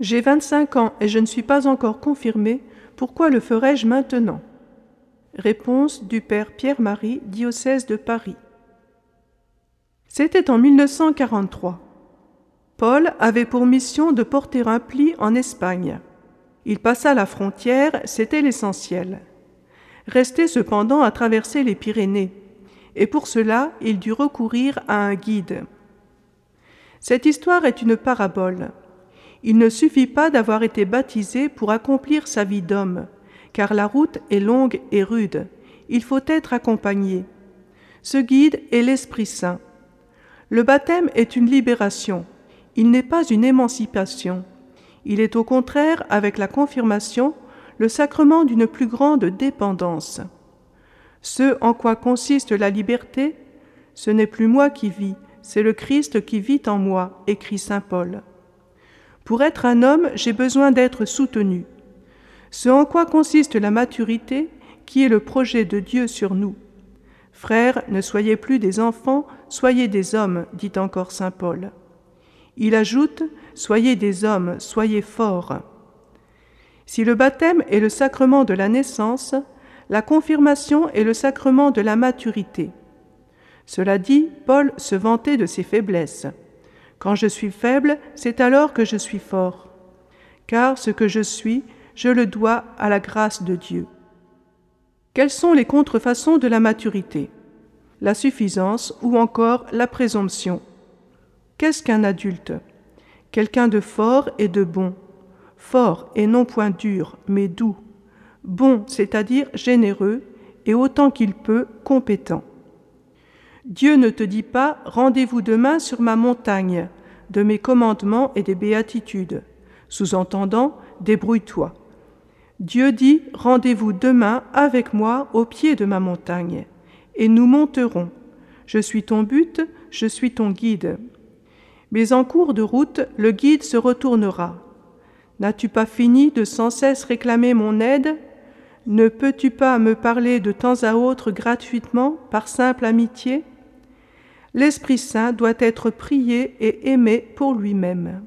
J'ai vingt-cinq ans et je ne suis pas encore confirmé, pourquoi le ferais-je maintenant Réponse du Père Pierre-Marie, diocèse de Paris. C'était en 1943. Paul avait pour mission de porter un pli en Espagne. Il passa la frontière, c'était l'essentiel. Restait cependant à traverser les Pyrénées, et pour cela il dut recourir à un guide. Cette histoire est une parabole. Il ne suffit pas d'avoir été baptisé pour accomplir sa vie d'homme, car la route est longue et rude. Il faut être accompagné. Ce guide est l'Esprit Saint. Le baptême est une libération, il n'est pas une émancipation. Il est au contraire, avec la confirmation, le sacrement d'une plus grande dépendance. Ce en quoi consiste la liberté, ce n'est plus moi qui vis, c'est le Christ qui vit en moi, écrit Saint Paul. Pour être un homme, j'ai besoin d'être soutenu. Ce en quoi consiste la maturité, qui est le projet de Dieu sur nous. Frères, ne soyez plus des enfants, soyez des hommes, dit encore Saint Paul. Il ajoute, Soyez des hommes, soyez forts. Si le baptême est le sacrement de la naissance, la confirmation est le sacrement de la maturité. Cela dit, Paul se vantait de ses faiblesses. Quand je suis faible, c'est alors que je suis fort. Car ce que je suis, je le dois à la grâce de Dieu. Quelles sont les contrefaçons de la maturité? La suffisance ou encore la présomption? Qu'est-ce qu'un adulte? Quelqu'un de fort et de bon. Fort et non point dur, mais doux. Bon, c'est-à-dire généreux, et autant qu'il peut, compétent. Dieu ne te dit pas Rendez-vous demain sur ma montagne, de mes commandements et des béatitudes. Sous-entendant, débrouille-toi. Dieu dit Rendez-vous demain avec moi au pied de ma montagne, et nous monterons. Je suis ton but, je suis ton guide. Mais en cours de route, le guide se retournera. N'as-tu pas fini de sans cesse réclamer mon aide? Ne peux-tu pas me parler de temps à autre gratuitement, par simple amitié? L'Esprit Saint doit être prié et aimé pour lui-même.